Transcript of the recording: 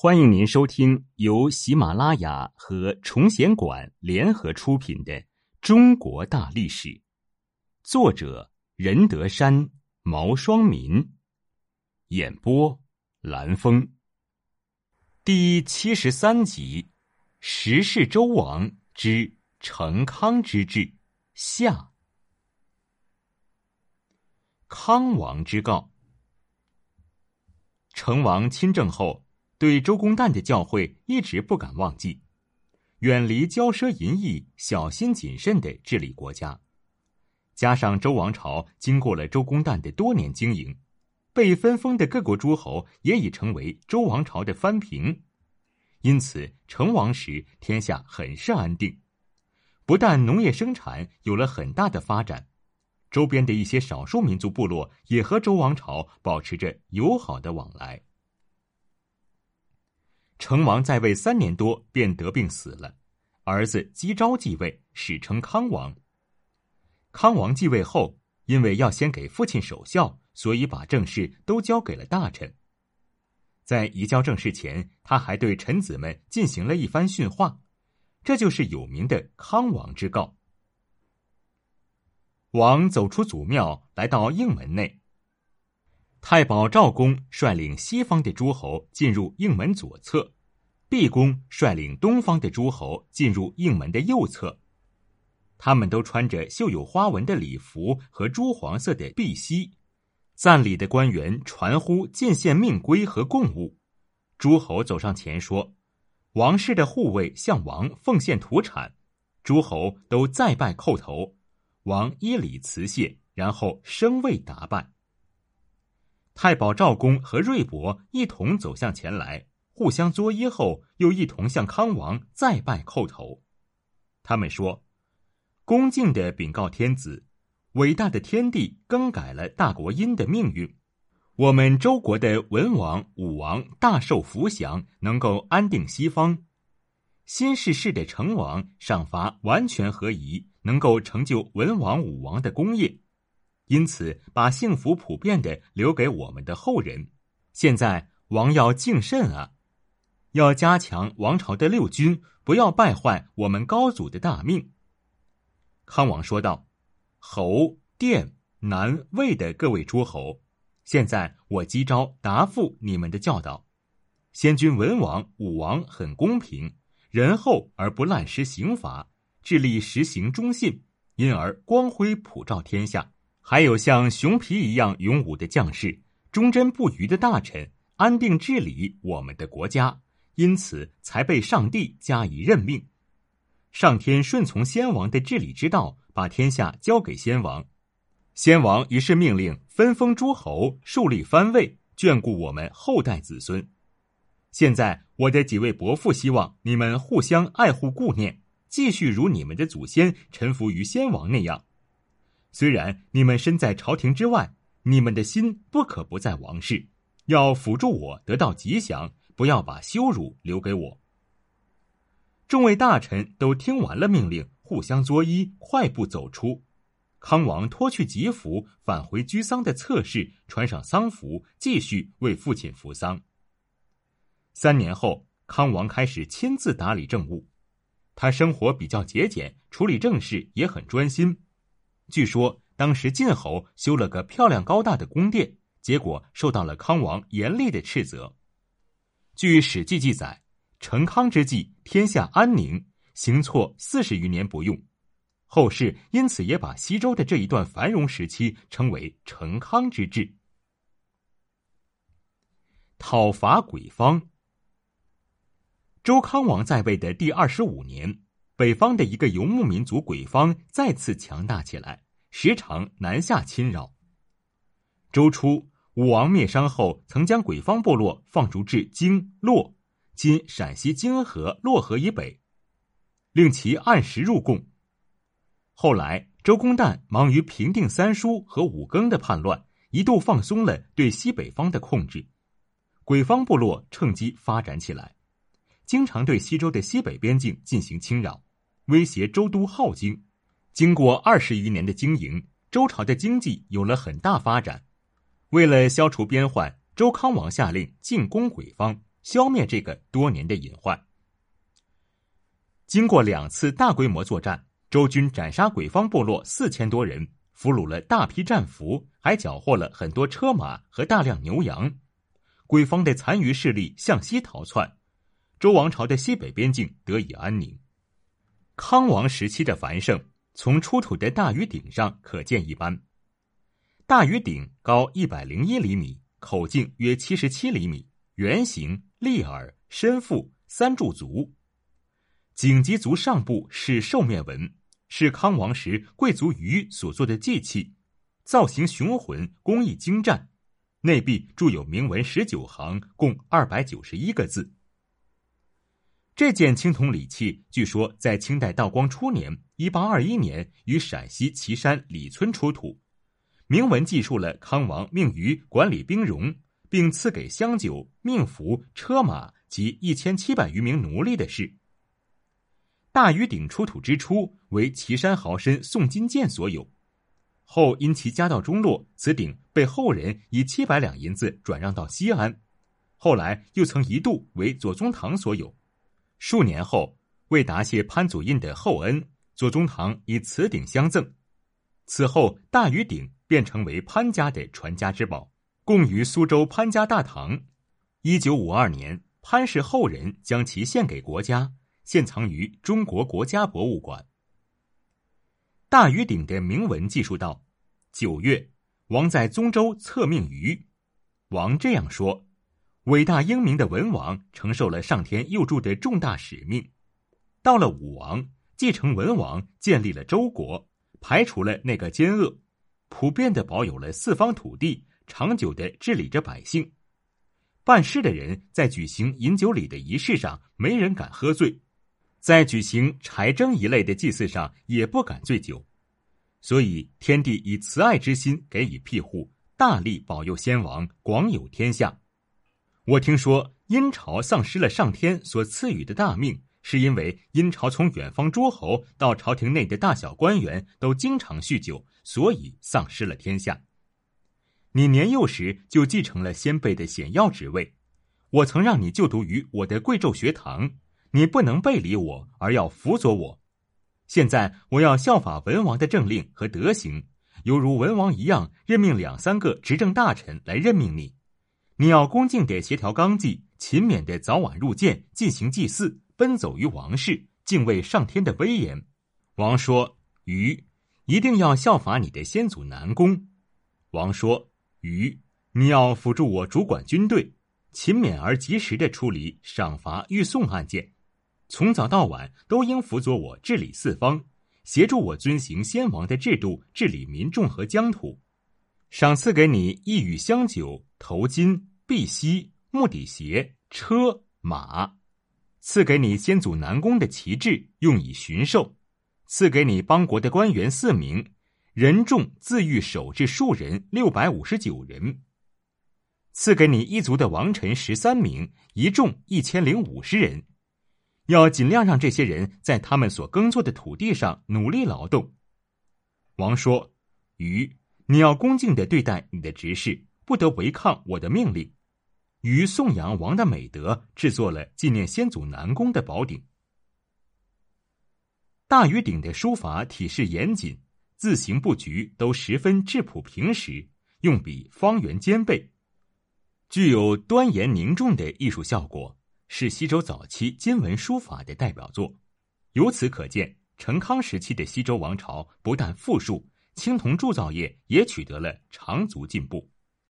欢迎您收听由喜马拉雅和崇贤馆联合出品的《中国大历史》，作者任德山、毛双民，演播蓝峰，第七十三集：十世周王之成康之治下。康王之告，成王亲政后。对周公旦的教诲一直不敢忘记，远离骄奢淫逸，小心谨慎的治理国家。加上周王朝经过了周公旦的多年经营，被分封的各国诸侯也已成为周王朝的藩平，因此成王时天下很是安定。不但农业生产有了很大的发展，周边的一些少数民族部落也和周王朝保持着友好的往来。成王在位三年多便得病死了，儿子姬昭继位，史称康王。康王继位后，因为要先给父亲守孝，所以把政事都交给了大臣。在移交政事前，他还对臣子们进行了一番训话，这就是有名的康王之告。王走出祖庙，来到应门内。太保赵公率领西方的诸侯进入应门左侧，毕公率领东方的诸侯进入应门的右侧。他们都穿着绣有花纹的礼服和朱黄色的碧玺，赞礼的官员传呼进献命规和贡物。诸侯走上前说：“王室的护卫向王奉献土产。”诸侯都再拜叩头，王依礼辞谢，然后升位打扮。太保赵公和瑞伯一同走向前来，互相作揖后，又一同向康王再拜叩头。他们说：“恭敬的禀告天子，伟大的天帝更改了大国殷的命运，我们周国的文王、武王大受福祥，能够安定西方。新世世的成王赏罚完全合宜，能够成就文王、武王的功业。”因此，把幸福普遍的留给我们的后人。现在，王要敬慎啊，要加强王朝的六军，不要败坏我们高祖的大命。康王说道：“侯、殿、南、魏的各位诸侯，现在我击招答复你们的教导。先君文王、武王很公平，仁厚而不滥施刑罚，致力实行忠信，因而光辉普照天下。”还有像熊皮一样勇武的将士，忠贞不渝的大臣，安定治理我们的国家，因此才被上帝加以任命。上天顺从先王的治理之道，把天下交给先王。先王于是命令分封诸侯，树立藩位，眷顾我们后代子孙。现在我的几位伯父希望你们互相爱护顾念，继续如你们的祖先臣服于先王那样。虽然你们身在朝廷之外，你们的心不可不在王室，要辅助我得到吉祥，不要把羞辱留给我。众位大臣都听完了命令，互相作揖，快步走出。康王脱去吉服，返回居丧的侧室，穿上丧服，继续为父亲服丧。三年后，康王开始亲自打理政务，他生活比较节俭，处理政事也很专心。据说当时晋侯修了个漂亮高大的宫殿，结果受到了康王严厉的斥责。据《史记》记载，成康之际，天下安宁，行错四十余年不用。后世因此也把西周的这一段繁荣时期称为成康之治。讨伐鬼方。周康王在位的第二十五年。北方的一个游牧民族鬼方再次强大起来，时常南下侵扰。周初，武王灭商后，曾将鬼方部落放逐至京洛（今陕西泾河洛河以北），令其按时入贡。后来，周公旦忙于平定三叔和五更的叛乱，一度放松了对西北方的控制，鬼方部落趁机发展起来，经常对西周的西北边境进行侵扰。威胁周都镐京，经过二十余年的经营，周朝的经济有了很大发展。为了消除边患，周康王下令进攻鬼方，消灭这个多年的隐患。经过两次大规模作战，周军斩杀鬼方部落四千多人，俘虏了大批战俘，还缴获了很多车马和大量牛羊。鬼方的残余势力向西逃窜，周王朝的西北边境得以安宁。康王时期的繁盛，从出土的大鱼鼎上可见一斑。大鱼鼎高一百零一厘米，口径约七十七厘米，圆形，立耳，身腹，三柱足。颈及足上部是兽面纹，是康王时贵族鱼所做的祭器，造型雄浑，工艺精湛。内壁铸有铭文十九行，共二百九十一个字。这件青铜礼器，据说在清代道光初年（一八二一年）于陕西岐山李村出土，铭文记述了康王命于管理兵戎，并赐给香酒、命符、车马及一千七百余名奴隶的事。大禹鼎出土之初为岐山豪绅宋金建所有，后因其家道中落，此鼎被后人以七百两银子转让到西安，后来又曾一度为左宗棠所有。数年后，为答谢潘祖印的厚恩，左宗棠以此鼎相赠。此后，大禹鼎便成为潘家的传家之宝，供于苏州潘家大堂。一九五二年，潘氏后人将其献给国家。现藏于中国国家博物馆。大禹鼎的铭文记述道：九月，王在宗周册命于王这样说：伟大英明的文王承受了上天佑助的重大使命。到了武王，继承文王，建立了周国，排除了那个奸恶，普遍的保有了四方土地，长久的治理着百姓。办事的人在举行饮酒礼的仪式上，没人敢喝醉。在举行柴征一类的祭祀上，也不敢醉酒，所以天帝以慈爱之心给予庇护，大力保佑先王广有天下。我听说殷朝丧失了上天所赐予的大命，是因为殷朝从远方诸侯到朝廷内的大小官员都经常酗酒，所以丧失了天下。你年幼时就继承了先辈的显要职位，我曾让你就读于我的贵胄学堂。你不能背离我，而要辅佐我。现在我要效法文王的政令和德行，犹如文王一样，任命两三个执政大臣来任命你。你要恭敬地协调纲纪，勤勉地早晚入见，进行祭祀，奔走于王室，敬畏上天的威严。王说：“禹，一定要效法你的先祖南宫。”王说：“禹，你要辅助我主管军队，勤勉而及时地处理赏罚预送案件。”从早到晚都应辅佐我治理四方，协助我遵行先王的制度治理民众和疆土。赏赐给你一羽香酒、头巾、碧玺、木底鞋、车马；赐给你先祖南宫的旗帜，用以巡狩；赐给你邦国的官员四名，人众自御守至数人六百五十九人；赐给你一族的王臣十三名，一众一千零五十人。要尽量让这些人在他们所耕作的土地上努力劳动。王说：“禹，你要恭敬的对待你的执事，不得违抗我的命令。”于颂扬王的美德，制作了纪念先祖南宫的宝鼎。大禹鼎的书法体式严谨，字形布局都十分质朴平实，用笔方圆兼备，具有端严凝重的艺术效果。是西周早期金文书法的代表作，由此可见，成康时期的西周王朝不但富庶，青铜铸造业也取得了长足进步。